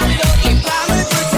I'll be looking for